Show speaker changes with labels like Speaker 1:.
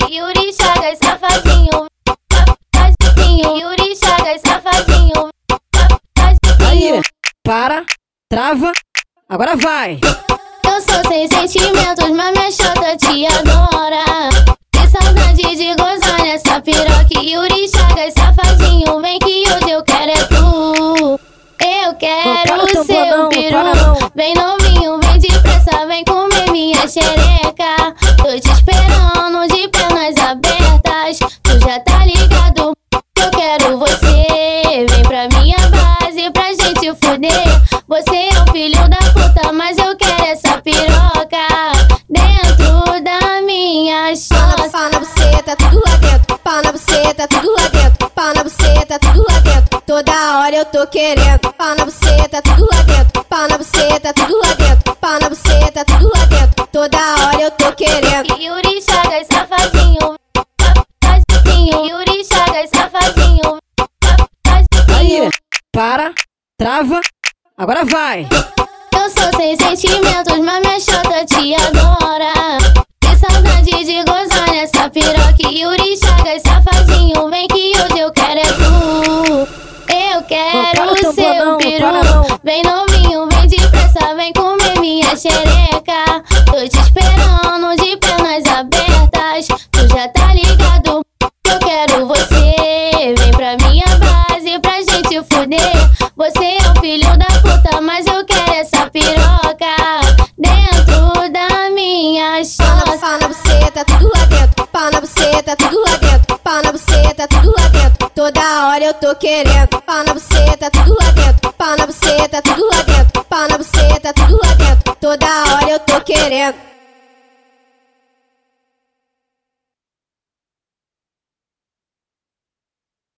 Speaker 1: Yuri Chagas, safadinho. Safadinho, Yuri Chagas, safadinho.
Speaker 2: Aí, para, trava, agora vai.
Speaker 1: Eu sou sem sentimentos, mas minha chota te adora. Que saudade de gozar nessa piroca. Yuri Chagas, safadinho. Vem que hoje eu quero é tu. Eu quero
Speaker 2: teu
Speaker 1: ser
Speaker 2: bodão,
Speaker 1: o peru.
Speaker 2: para não.
Speaker 1: Vem novinho, vem depressa, vem comer minha xereca. Tô te esperando filho da puta, mas eu quero essa piroca dentro da minha
Speaker 3: Pau
Speaker 1: chota.
Speaker 3: na, pau na buceta, tudo lá dentro. Pau na buceta, tudo lá dentro. Pau na buceta, tudo lá dentro. Toda hora eu tô querendo. Pau na buceta, tudo lá dentro. Pau na buceta, tudo lá dentro. Pau na buceta, tudo lá dentro. Toda hora eu tô querendo.
Speaker 1: Yuri Chagas, safadinho. Safadinho, Yuri Chagas, safadinho.
Speaker 2: Aí,
Speaker 1: Safadinho.
Speaker 2: para, trava, agora vai.
Speaker 1: Eu sou sem sentimentos, mas minha chota te adora. Que saudade de gozar nessa piroca. Yuri Chagas, safadinho. Vem que hoje eu quero é tu. Eu quero o peru.
Speaker 2: para não.
Speaker 1: Vem novinho, vem depressa, vem comer minha xereca. Tô te esperando de pernas abertas. Tu já tá ligado, eu quero você. Vem pra minha base pra gente fuder. Você é o filho da minha
Speaker 3: Pau na, buceta, tudo lá dentro. Pau na buceta, tudo lá dentro. Pau na buceta, tudo lá dentro. Toda hora eu tô querendo. Pau na buceta, tudo lá dentro. Pau na buceta, tudo lá dentro. Pau na buceta, tudo lá dentro. Toda hora eu tô querendo.